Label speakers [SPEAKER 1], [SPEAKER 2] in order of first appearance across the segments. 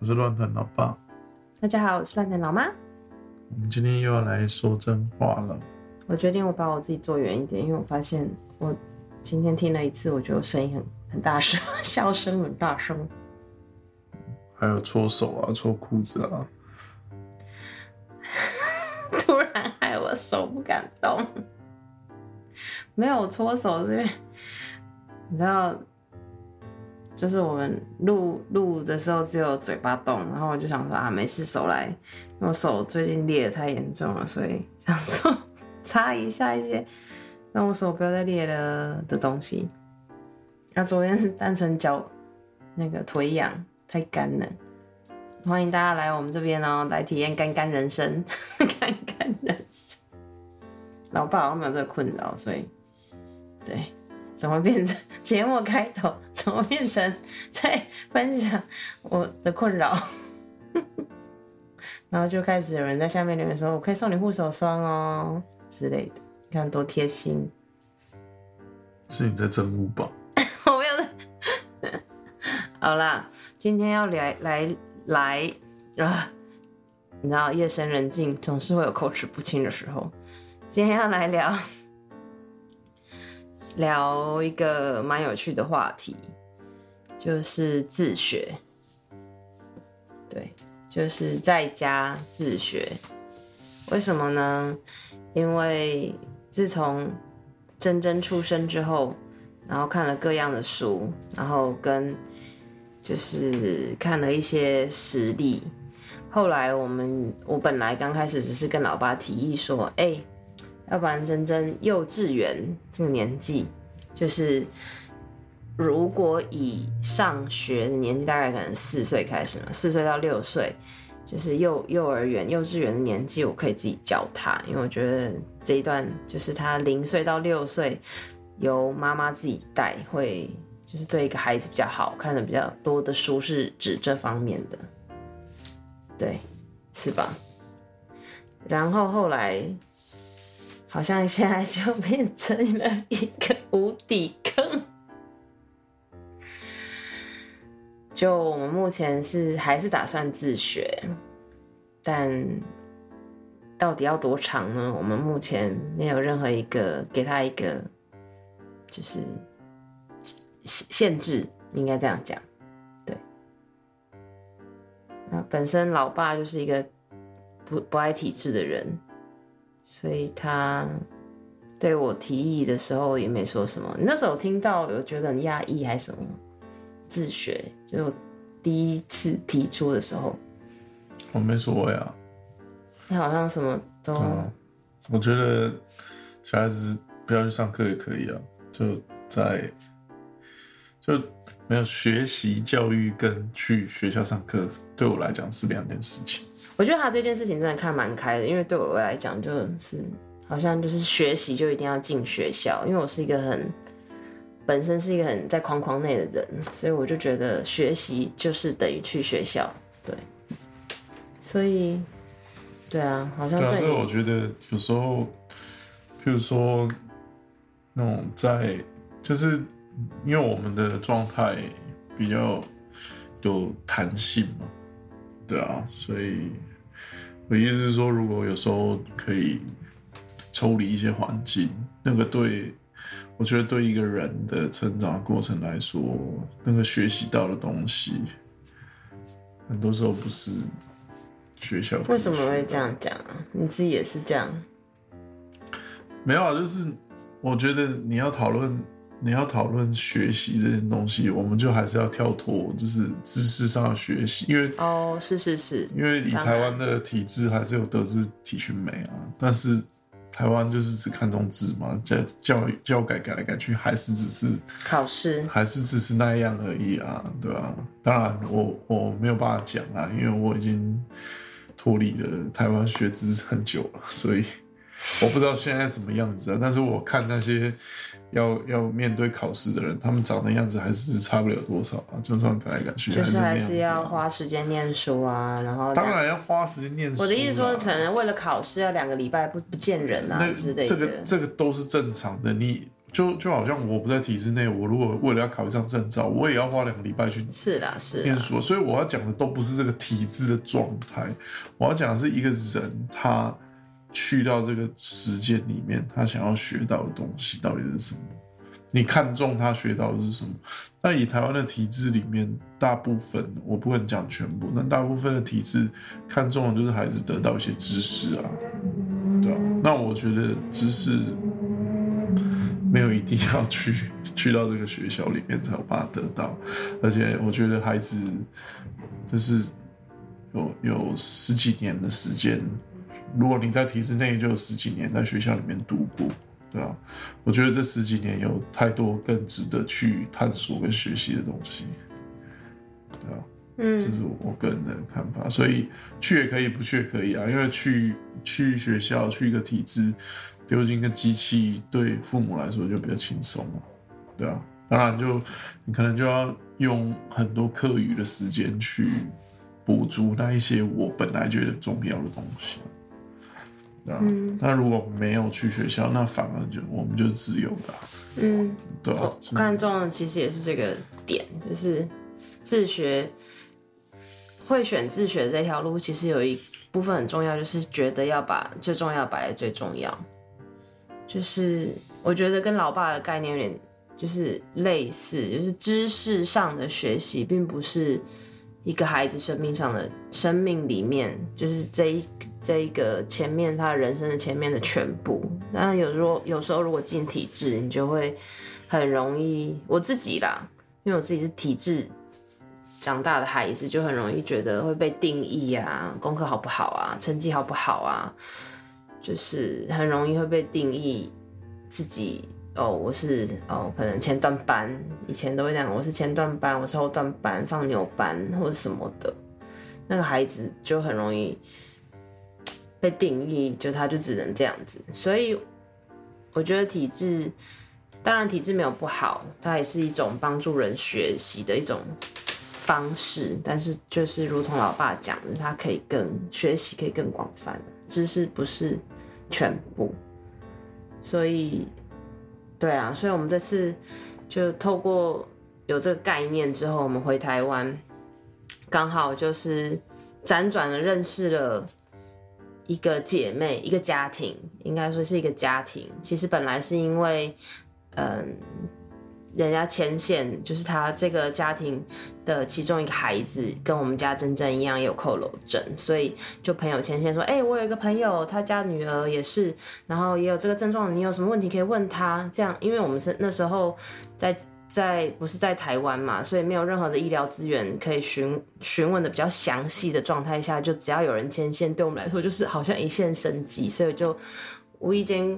[SPEAKER 1] 我是乱谈老爸。
[SPEAKER 2] 大家好，我是乱谈老妈。
[SPEAKER 1] 我们今天又要来说真话了。
[SPEAKER 2] 我决定我把我自己坐远一点，因为我发现我今天听了一次，我觉得我声音很 很大声，笑声很大声。
[SPEAKER 1] 还有搓手啊，搓裤子啊，
[SPEAKER 2] 突然害我手不敢动。没有搓手是因为你知道，就是我们录录的时候只有嘴巴动，然后我就想说啊，没事，手来，因为我手最近裂的太严重了，所以想说擦一下一些让我手不要再裂了的东西。那昨天是单纯脚那个腿痒太干了。欢迎大家来我们这边哦，来体验干干人生，干干人生。老爸好像没有这个困扰，所以对，怎么变成节目开头？怎么变成在分享我的困扰？然后就开始有人在下面留言说：“我可以送你护手霜哦之类的。”你看多贴心。
[SPEAKER 1] 是你在争污吧？
[SPEAKER 2] 我没有。好啦，今天要来来来啊！你知道夜深人静总是会有口齿不清的时候。今天要来聊聊一个蛮有趣的话题，就是自学。对，就是在家自学。为什么呢？因为自从真真出生之后，然后看了各样的书，然后跟就是看了一些实例。后来我们我本来刚开始只是跟老爸提议说，哎、要不然真真幼稚园这个年纪，就是如果以上学的年纪，大概可能四岁开始嘛，四岁到六岁，就是幼幼儿园、幼稚园的年纪，我可以自己教他，因为我觉得这一段就是他零岁到六岁由妈妈自己带，会就是对一个孩子比较好，看的比较多的书是指这方面的，对，是吧？然后后来好像现在就变成了一个无底坑。就我们目前是还是打算自学，但到底要多长呢？我们目前没有任何一个给他一个就是限限制，应该这样讲。对，那本身老爸就是一个不不爱体制的人，所以他对我提议的时候也没说什么。那时候听到有觉得很压抑还是什么？自学，就第一次提出的时候，
[SPEAKER 1] 我没所谓啊。
[SPEAKER 2] 你好像什么都、
[SPEAKER 1] 嗯，我觉得小孩子不要去上课也可以啊，就在就没有学习教育跟去学校上课，对我来讲是两件事情。
[SPEAKER 2] 我觉得他这件事情真的看蛮开的，因为对我来讲就是好像就是学习就一定要进学校，因为我是一个很本身是一个很在框框内的人，所以我就觉得学习就是等于去学校，对，所以对啊，好像
[SPEAKER 1] 对啊，所以我觉得有时候，譬如说那种在，就是因为我们的状态比较有弹性嘛，对啊，所以我意思是说，如果有时候可以抽离一些环境，那个对我觉得对一个人的成长过程来说，那个学习到的东西，很多时候不是学校
[SPEAKER 2] 为什么会这样讲啊？你自己也是这样，
[SPEAKER 1] 没有啊，就是我觉得你要讨论你要讨论学习这件东西，我们就还是要跳脱就是知识上的学习，因为
[SPEAKER 2] 哦，是是是，
[SPEAKER 1] 因为以台湾的体制还是有德智体群美啊，但是台湾就是只看重智嘛，教教育教改改来改去，还是只是
[SPEAKER 2] 考试，
[SPEAKER 1] 还是只是那样而已啊，对吧、当然我我没有办法讲啊，因为我已经脱离了台湾学制很久了，所以我不知道现在什么样子啊。但是我看那些要要面对考试的人，他们长的样子还是差不了多少啊，就算改来改去，
[SPEAKER 2] 就是还是要。花时间念书啊，然后
[SPEAKER 1] 当然要花时间念书啦。
[SPEAKER 2] 我的意思说，可能为了考试要两个礼拜不不见人啊之类的
[SPEAKER 1] 这个。这个都是正常的。你就就好像我不在体制内，我如果为了要考一张证照，我也要花两个礼拜去
[SPEAKER 2] 是的，是，
[SPEAKER 1] 念书，所以我要讲的都不是这个体制的状态，我要讲的是一个人他去到这个实践里面，他想要学到的东西到底是什么？你看中他学到的是什么？那以台湾的体制里面，大部分我不能讲全部，但大部分的体制看重的就是孩子得到一些知识啊，对啊。那我觉得知识没有一定要去 去到这个学校里面才有办法得到，而且我觉得孩子就是有有十几年的时间，如果你在体制内就有十几年在学校里面度过，对啊，我觉得这十几年有太多更值得去探索跟学习的东西，对啊。嗯这
[SPEAKER 2] 嗯，
[SPEAKER 1] 是我个人的看法，所以去也可以，不去也可以啊。因为去去学校去一个体制，丢进一个机器，对父母来说就比较轻松了，对啊。当然就你可能就要用很多课余的时间去补足那一些我本来觉得重要的东西，对啊。
[SPEAKER 2] 嗯
[SPEAKER 1] 那如果没有去学校，那反而就我们就自由的啊、
[SPEAKER 2] 嗯，
[SPEAKER 1] 对啊
[SPEAKER 2] 我。看中的其实也是这个点，就是自学会选自学这条路，其实有一部分很重要，就是觉得要把最重要摆在最重要。就是我觉得跟老爸的概念有点就是类似，就是知识上的学习，并不是一个孩子生命上的生命里面，就是这一这一个前面他人生的前面的全部。那有时候有时候如果进体制，你就会很容易，我自己啦，因为我自己是体制长大的孩子，就很容易觉得会被定义啊，功课好不好啊，成绩好不好啊，就是很容易会被定义自己哦，我是哦，可能前段班，以前都会讲我是前段班，我是后段班，放牛班或者什么的，那个孩子就很容易被定义，就他就只能这样子，所以我觉得体制，当然体制没有不好，它也是一种帮助人学习的一种方式，但是就是如同老爸讲的，它可以更学习可以更广泛，知识不是全部，所以对啊，所以我们这次就透过有这个概念之后，我们回台湾，刚好就是辗转的认识了。一个姐妹，一个家庭，应该说是一个家庭。其实本来是因为，嗯，人家牵线，就是他这个家庭的其中一个孩子跟我们家珍珍一样有扣楼症，所以就朋友牵线说，哎、我有一个朋友，他家女儿也是，然后也有这个症状，你有什么问题可以问他。这样，因为我们是那时候在。在不是在台湾嘛，所以没有任何的医疗资源可以询询问的比较详细的状态下，就只要有人牵线，对我们来说就是好像一线生机，所以就无意间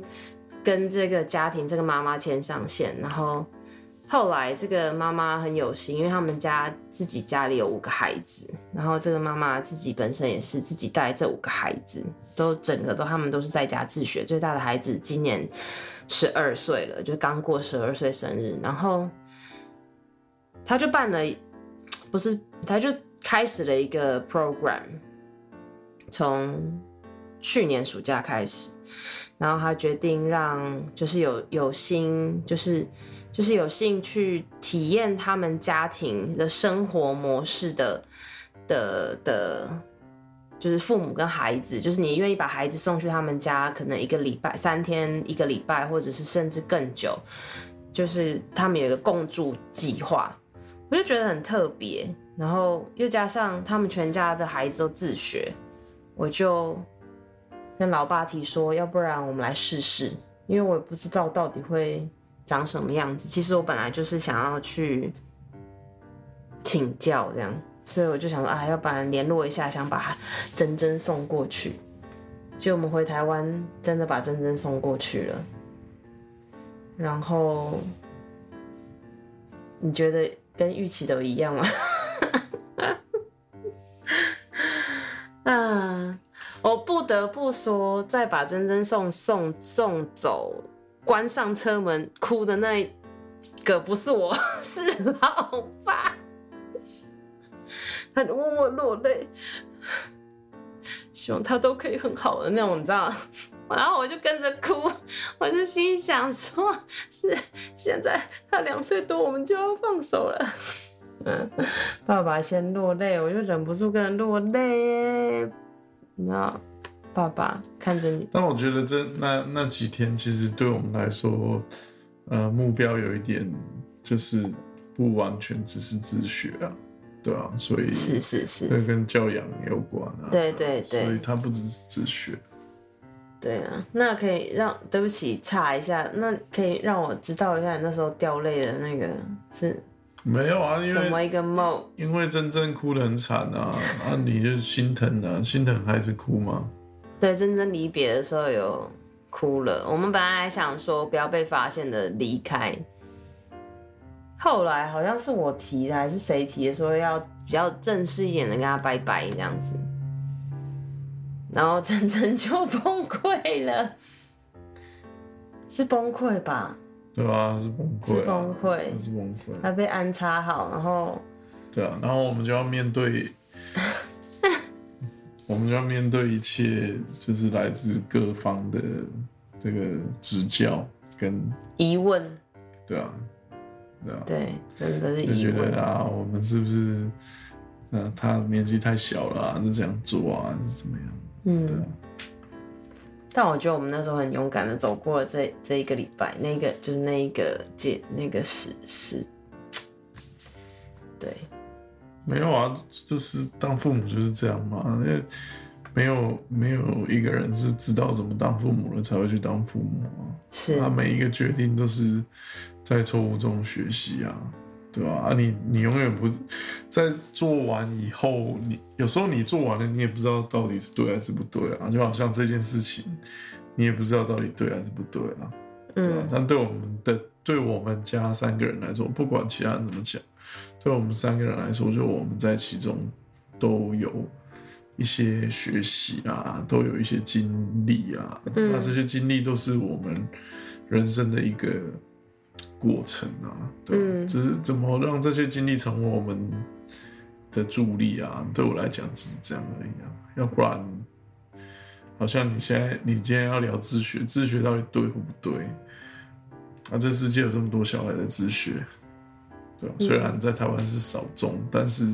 [SPEAKER 2] 跟这个家庭这个妈妈牵上线，然后后来这个妈妈很有心，因为他们家自己家里有五个孩子，然后这个妈妈自己本身也是自己带这五个孩子，都整个都他们都是在家自学，最大的孩子今年十二岁了，就刚过十二岁生日，然后。他就办了，不是，他就开始了一个 program，从去年暑假开始，然后他决定让就是有有心，就是就是有兴趣体验他们家庭的生活模式的的的。就是父母跟孩子，就是你愿意把孩子送去他们家，可能一个礼拜、三天、一个礼拜，或者是甚至更久，就是他们有一个共住计划。我就觉得很特别，然后又加上他们全家的孩子都自学，我就跟老爸提说，要不然我们来试试，因为我也不知道到底会长什么样子。其实我本来就是想要去请教这样，所以我就想说啊，要不然联络一下，想把珍珍送过去。就我们回台湾，真的把珍珍送过去了。然后你觉得跟预期都一样吗？啊，我不得不说，在把珍珍送送送走，关上车门哭的那个不是我，是老爸。他就默默落泪，希望他都可以很好的那种，你知道？然后我就跟着哭，我就心想说：是现在他两岁多，我们就要放手了。嗯，爸爸先落泪，我就忍不住跟着落泪。那爸爸看着你，
[SPEAKER 1] 但我觉得这那那几天其实对我们来说，呃，目标有一点就是不完全只是自学啊。对啊，所以
[SPEAKER 2] 是是是，
[SPEAKER 1] 这跟教养有关啊。
[SPEAKER 2] 对对对，
[SPEAKER 1] 所以他不只是自学。
[SPEAKER 2] 对啊，那可以让对不起查一下，那可以让我知道一下你那时候掉泪的那个是？
[SPEAKER 1] 没有啊，
[SPEAKER 2] 什么一个梦？
[SPEAKER 1] 因为真正哭得很惨啊，啊，你就心疼啊，心疼孩子哭吗？
[SPEAKER 2] 对，真正离别的时候有哭了。我们本来还想说不要被发现的离开。后来好像是我提的，还是谁提的，说要比较正式一点的跟他拜拜这样子，然后真真 就崩溃了，是崩溃吧？
[SPEAKER 1] 对啊，是崩溃，
[SPEAKER 2] 是崩溃，
[SPEAKER 1] 是崩溃。
[SPEAKER 2] 他被安插好，然后
[SPEAKER 1] 对啊，然后我们就要面对，我们就要面对一切，就是来自各方的这个指教跟
[SPEAKER 2] 疑问，
[SPEAKER 1] 对啊。
[SPEAKER 2] 对啊，对，真的是
[SPEAKER 1] 就觉得啊，我们是不是，嗯，他年纪太小了，就这样做啊，是怎么样？嗯，对。
[SPEAKER 2] 但我觉得我们那时候很勇敢的走过了这这一个礼拜，那个就是那一个节那个时时，对。
[SPEAKER 1] 没有啊，就是当父母就是这样嘛，因为没有没有一个人是知道怎么当父母了才会去当父母啊，
[SPEAKER 2] 是，
[SPEAKER 1] 他每一个决定都是。在错误中学习啊，对吧？啊，你你永远不在做完以后，你有时候你做完了，你也不知道到底是对还是不对啊。就好像这件事情，你也不知道到底对还是不对啊，对吧？但对我们的对我们家三个人来说，不管其他人怎么讲，对我们三个人来说，就我们在其中都有一些学习啊，都有一些经历啊。那这些经历都是我们人生的一个。过程啊，对，只是怎么让这些经历成为我们的助力啊？对我来讲只是这样而已啊，要不然，好像你现在你今天要聊自学，自学到底对或不对？啊，这世界有这么多小孩在自学。虽然在台湾是少众，但是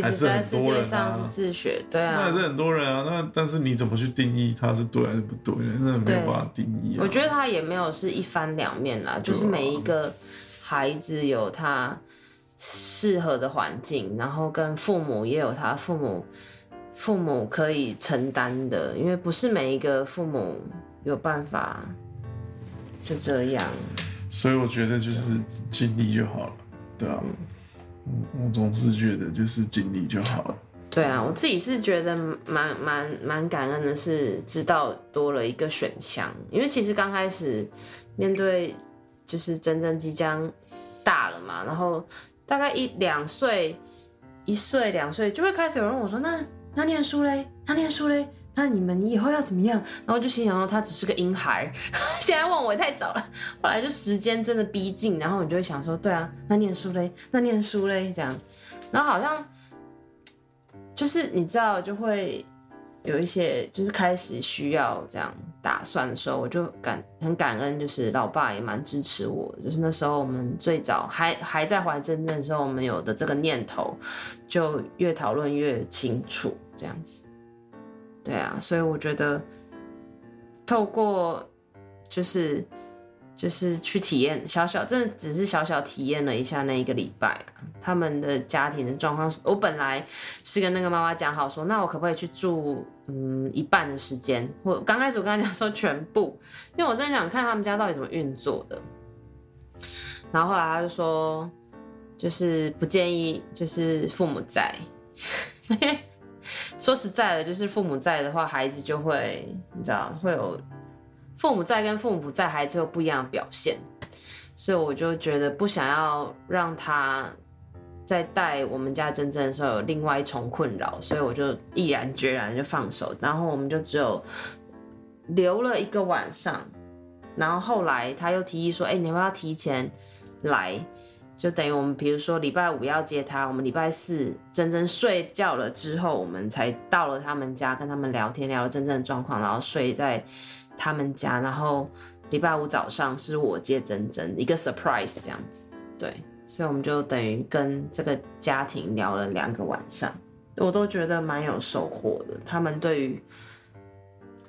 [SPEAKER 1] 还是很多人
[SPEAKER 2] 啊。是自学，对啊，
[SPEAKER 1] 那还是很多人啊。那但是你怎么去定义它是对还是不对？那没有办法定义。
[SPEAKER 2] 我觉得他也没有是一翻两面啦，就是每一个孩子有他适合的环境，然后跟父母也有他父母父母可以承担的，因为不是每一个父母有办法就这样。
[SPEAKER 1] 所以我觉得就是尽力就好了。对啊，我我总是觉得就是尽力就好了。
[SPEAKER 2] 对啊，我自己是觉得蛮蛮蛮感恩的，是知道多了一个选项。因为其实刚开始面对就是真正即将大了嘛，然后大概一两岁、一岁、两岁就会开始有人问我说：“那那念书嘞？那念书嘞？”那你们以后要怎么样？然后就心想到他只是个婴孩，现在问我太早了。后来就时间真的逼近，然后你就会想说，对啊，那念书嘞，那念书嘞，这样。然后好像就是你知道，就会有一些就是开始需要这样打算的时候，我就感很感恩，就是老爸也蛮支持我。就是那时候我们最早还还在怀真正的时候，我们有的这个念头，就越讨论越清楚，这样子。对啊，所以我觉得透过就是就是去体验小小，真的只是小小体验了一下那一个礼拜啊他们的家庭的状况。我本来是跟那个妈妈讲好说，那我可不可以去住嗯一半的时间？我刚开始我跟他讲说全部，因为我真的想看他们家到底怎么运作的。然后后来他就说，就是不建议就是父母在。说实在的，就是父母在的话，孩子就会你知道会有父母在跟父母不在，孩子有不一样的表现。所以我就觉得不想要让他在带我们家真正的时候有另外一重困扰，所以我就毅然决然就放手，然后我们就只有留了一个晚上。然后后来他又提议说：“哎、你要不要提前来？就等于我们比如说礼拜五要接他，我们礼拜四真正睡觉了之后，我们才到了他们家跟他们聊天，聊了真正的状况，然后睡在他们家，然后礼拜五早上是我接真真一个 surprise 这样子，对，所以我们就等于跟这个家庭聊了两个晚上，我都觉得蛮有收获的。他们对于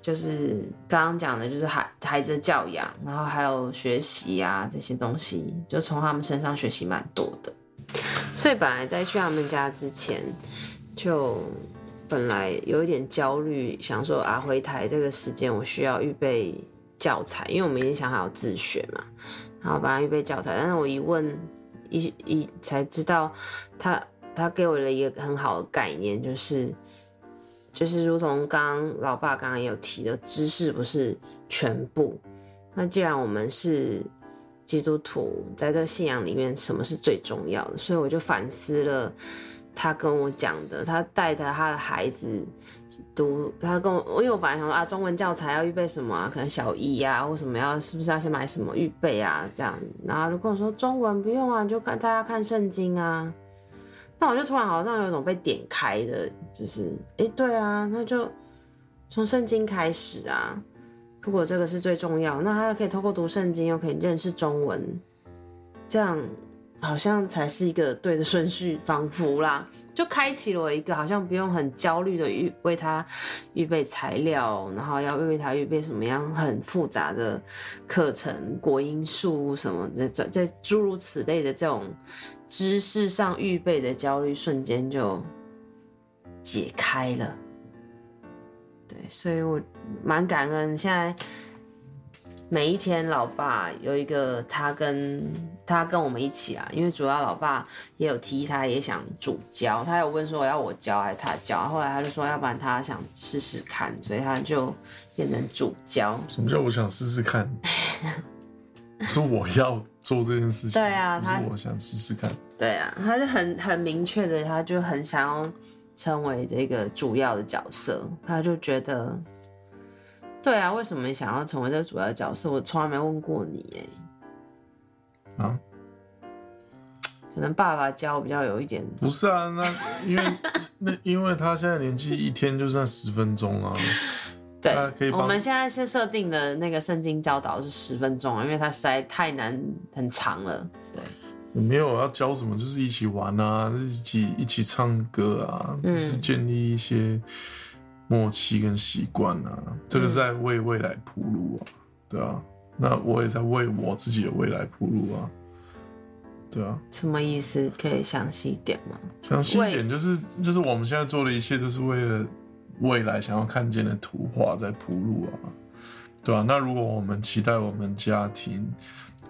[SPEAKER 2] 就是刚刚讲的，就是孩孩子的教养，然后还有学习啊这些东西，就从他们身上学习蛮多的。所以本来在去他们家之前，就本来有一点焦虑，想说啊回台这个时间我需要预备教材，因为我们已经想好自学嘛，然后帮他预备教材。但是我一问一一才知道他，他给我了一个很好的概念，就是就是如同刚老爸刚刚也有提的，知识不是全部。那既然我们是基督徒，在这信仰里面，什么是最重要的？所以我就反思了他跟我讲的，他带着他的孩子读，他跟我，因为我本来想说啊，中文教材要预备什么啊？可能小一啊，或什么要，是不是要先买什么预备啊？这样，然后就跟我说中文不用啊，就看大家看圣经啊。那我就突然好像有一种被点开的，就是，哎、对啊，那就从圣经开始啊。如果这个是最重要，那他可以透过读圣经，又可以认识中文，这样好像才是一个对的顺序，仿佛啦，就开启了我一个好像不用很焦虑的预为他预备材料，然后要为他预备什么样很复杂的课程，国音数什么的，这这诸如此类的这种知识上预备的焦虑，瞬间就解开了。对，所以我蛮感恩。现在每一天，老爸有一个他跟他跟我们一起啊，因为主要老爸也有提，他也想主教，他有问说我要我教还是他教，后来他就说要不然他想试试看，所以他就变成主教。
[SPEAKER 1] 什么叫我想试试看？说我要做这件事情，
[SPEAKER 2] 对啊他
[SPEAKER 1] 我想试试看。
[SPEAKER 2] 对啊，他就很很明确的，他就很想要成为这个主要的角色，他就觉得，对啊，为什么想要成为这个主要的角色？我从来没问过你哎，
[SPEAKER 1] 啊，
[SPEAKER 2] 可能爸爸教比较有一点，
[SPEAKER 1] 不是啊，那因为那因为他现在年纪一天就算十分钟啊，
[SPEAKER 2] 对
[SPEAKER 1] 可以，帮。
[SPEAKER 2] 我们现在是设定的那个圣经教导是十分钟啊，因为它实在太难很长了，对，
[SPEAKER 1] 没有要教什么，就是一起玩啊，一起一起唱歌啊，
[SPEAKER 2] 嗯。
[SPEAKER 1] 就是建立一些默契跟习惯啊，这个是在为未来铺路啊，对啊，那我也在为我自己的未来铺路啊，对啊，
[SPEAKER 2] 什么意思？可以详细一点吗？
[SPEAKER 1] 详细一点就是就是我们现在做的一切都是为了未来想要看见的图画在铺路啊，对啊，那如果我们期待我们家庭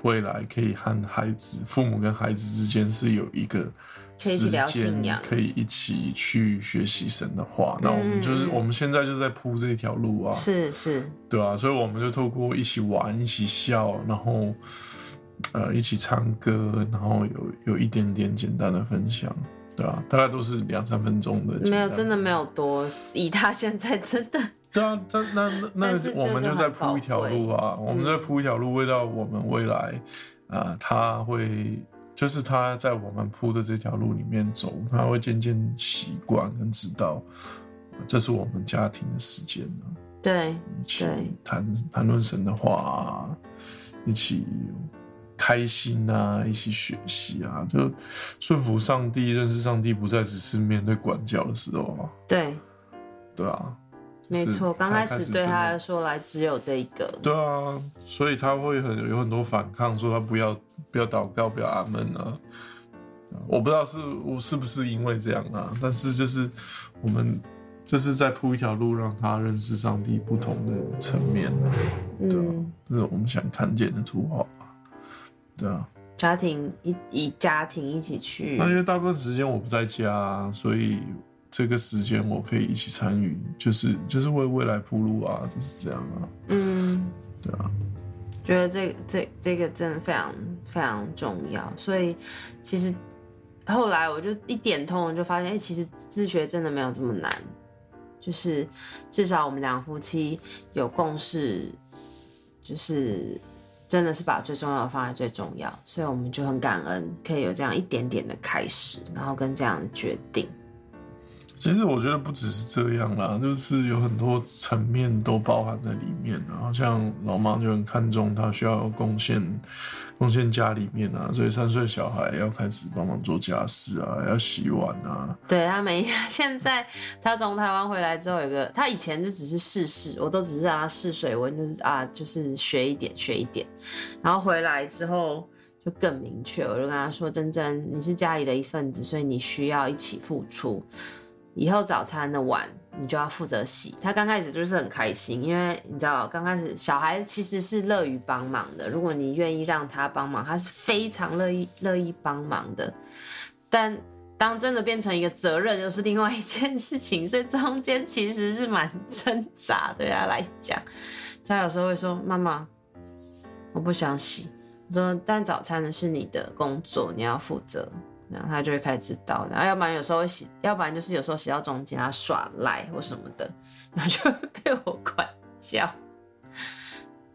[SPEAKER 1] 未来可以和孩子、父母跟孩子之间是有一个时间可以一起去学习神的话，那我们就是我们现在就在铺这一条路啊，
[SPEAKER 2] 是是，
[SPEAKER 1] 对啊，所以我们就透过一起玩、一起笑，然后呃一起唱歌，然后有有一点点简单的分享，对啊，大概都是两三分钟的，
[SPEAKER 2] 没有真的没有多，以他现在真的。
[SPEAKER 1] 对啊，那那那我们就在
[SPEAKER 2] 就很
[SPEAKER 1] 铺一条路啊，我们再铺一条路，为到我们未来，啊，他会就是他在我们铺的这条路里面走，他会渐渐习惯跟知道，呃这是我们家庭的时间啊，
[SPEAKER 2] 对
[SPEAKER 1] 一起
[SPEAKER 2] 对
[SPEAKER 1] 谈谈论神的话啊，一起开心啊，一起学习啊，就顺服上帝，认识上帝，不再只是面对管教的时候啊，
[SPEAKER 2] 对，
[SPEAKER 1] 对啊。就是
[SPEAKER 2] 没错。刚开始对他来说来只有这一个，
[SPEAKER 1] 对啊，所以他会很有很多反抗，说他不要不要祷告，不要阿门啊。我不知道是我是不是因为这样啊，但是就是我们就是在铺一条路，让他认识上帝不同的层面啊，对啊是我们想看见的图画啊，对啊。
[SPEAKER 2] 家庭一以家庭一起去。
[SPEAKER 1] 那，因为大部分时间我不在家啊，所以这个时间我可以一起参与，就是就是为未来铺路啊，就是这样啊。
[SPEAKER 2] 嗯，
[SPEAKER 1] 对啊，
[SPEAKER 2] 觉得这这这个真的非常非常重要，所以其实后来我就一点通，我就发现，哎、其实自学真的没有这么难，就是至少我们两夫妻有共识，就是真的是把最重要的放在最重要，所以我们就很感恩可以有这样一点点的开始，然后跟这样的决定。
[SPEAKER 1] 其实我觉得不只是这样啦，就是有很多层面都包含在里面然后像老妈就很看重他需要贡献贡献家里面啊，所以三岁小孩要开始帮忙做家事啊，要洗碗啊。
[SPEAKER 2] 对他每现在他从台湾回来之后，有个他以前就只是试试，我都只是让他试水温，就是啊，就是学一点学一点，然后回来之后就更明确，我就跟他说：“珍珍，你是家里的一份子，所以你需要一起付出。以后早餐的碗你就要负责洗。”他刚开始就是很开心，因为你知道，刚开始小孩其实是乐于帮忙的，如果你愿意让他帮忙，他是非常乐意乐意帮忙的。但当真的变成一个责任，又是另外一件事情，所以中间其实是蛮挣扎对他来讲。他有时候会说：“妈妈，我不想洗。”我说：“但早餐呢是你的工作，你要负责。”然后他就会开始知道，然后要不然有时候会洗，要不然就是有时候洗到中间他耍赖或什么的，然后就会被我管教。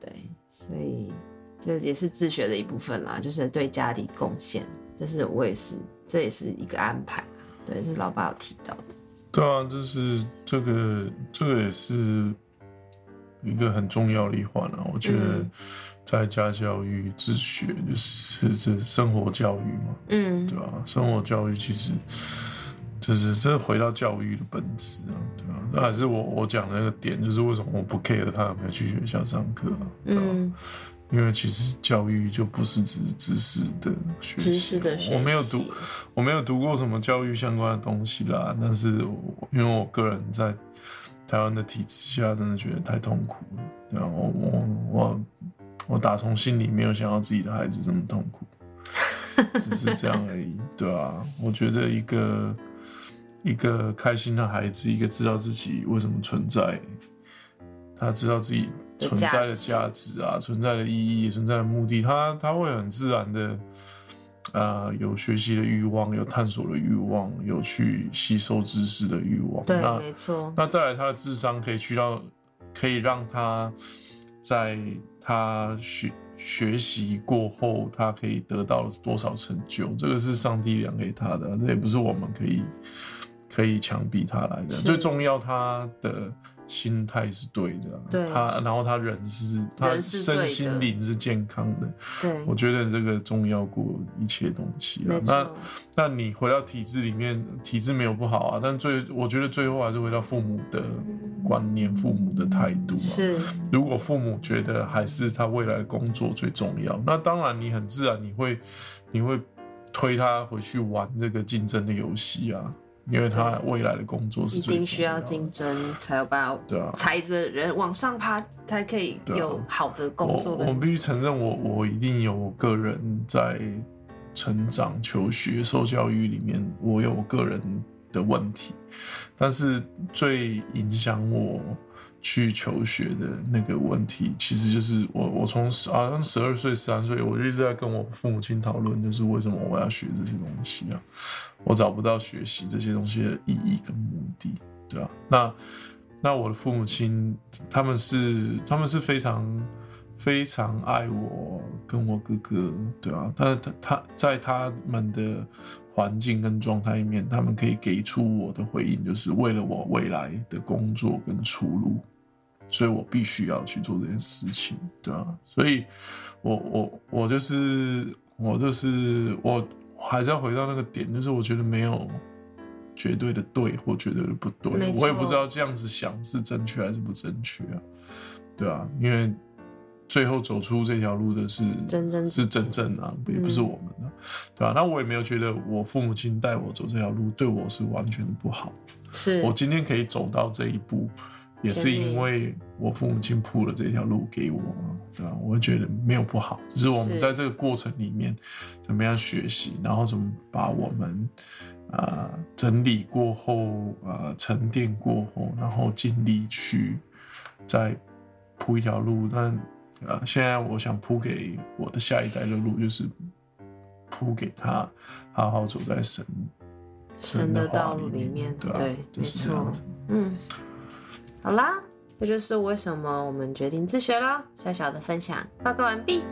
[SPEAKER 2] 对，所以这也是自学的一部分啦，就是对家里贡献，这是我也是，这也是一个安排。对，是老爸有提到的。
[SPEAKER 1] 对啊，就是这个这个也是一个很重要的一环啊。我觉得
[SPEAKER 2] 嗯。
[SPEAKER 1] 在家教育自学就是是生活教育嘛，
[SPEAKER 2] 嗯。
[SPEAKER 1] 对吧、生活教育其实就是这回到教育的本质啊，对吧、那还是我我讲的那个点，就是为什么我不 care 他有没有去学校上课啊，对吧、
[SPEAKER 2] 嗯。
[SPEAKER 1] 因为其实教育就不是只是知识的学习，
[SPEAKER 2] 知识的学习，
[SPEAKER 1] 我没有读，我没有读过什么教育相关的东西啦，但是我因为我个人在台湾的体制下，真的觉得太痛苦了，对啊，我我我我打从心里没有想要自己的孩子这么痛苦，只是这样而已，对啊，我觉得一个一个开心的孩子，一个知道自己为什么存在，他知道自己存在的价值啊，存在的意义，存在的目的，他他会很自然的。呃，有学习的欲望，有探索的欲望，有去吸收知识的欲望。
[SPEAKER 2] 对，
[SPEAKER 1] 那
[SPEAKER 2] 没错，
[SPEAKER 1] 那再来，他的智商可以去到，可以让他在他学学习过后，他可以得到多少成就，这个是上帝量给他的，这也不是我们可以可以强逼他来的。最重要，他的心态是对的啊，
[SPEAKER 2] 对。
[SPEAKER 1] 他，然后他人是他身心灵是健康的，
[SPEAKER 2] 对，
[SPEAKER 1] 我觉得这个重要过一切东西啊。那，那你回到体制里面，体制没有不好啊，但最我觉得最后还是回到父母的观念、父母的态度啊。
[SPEAKER 2] 是，
[SPEAKER 1] 如果父母觉得还是他未来的工作最重要，那当然你很自然你会你会推他回去玩这个竞争的游戏啊，因为他未来的工作是
[SPEAKER 2] 一定需要竞争才有办法
[SPEAKER 1] 对啊。
[SPEAKER 2] 踩着人往上爬，才可以有好的工作
[SPEAKER 1] 我我必须承认我，我一定有我个人在成长、求学、受教育里面，我有我个人的问题。但是最影响我去求学的那个问题，其实就是我我从好像十二岁、十三岁，我就一直在跟我父母亲讨论，就是为什么我要学这些东西啊？我找不到学习这些东西的意义跟目的，对啊，那那我的父母亲他们是他们是非常非常爱我跟我哥哥，对啊，但是他他在他们的环境跟状态里面，他们可以给出我的回应，就是为了我未来的工作跟出路，所以我必须要去做这件事情，对啊，所以我我我就是我就是我还是要回到那个点，就是我觉得没有绝对的对或绝对的不对我也不知道这样子想是正确还是不正确啊，对啊，因为最后走出这条路的是
[SPEAKER 2] 真正
[SPEAKER 1] 是真正啊，也不是我们啊，对吧、那我也没有觉得我父母亲带我走这条路对我是完全的不好，
[SPEAKER 2] 是。
[SPEAKER 1] 我今天可以走到这一步，也是因为我父母亲铺了这条路给我啊，对吧？我会觉得没有不好，只是我们在这个过程里面怎么样学习，然后怎么把我们呃整理过后，呃沉淀过后，然后尽力去再铺一条路。但呃，现在我想铺给我的下一代的路，就是铺给他好好走在神
[SPEAKER 2] 神的道路里面
[SPEAKER 1] 对吧、
[SPEAKER 2] 对
[SPEAKER 1] 就是这样子。
[SPEAKER 2] 嗯，好啦，这就是为什么我们决定自学了。小小的分享报告完毕。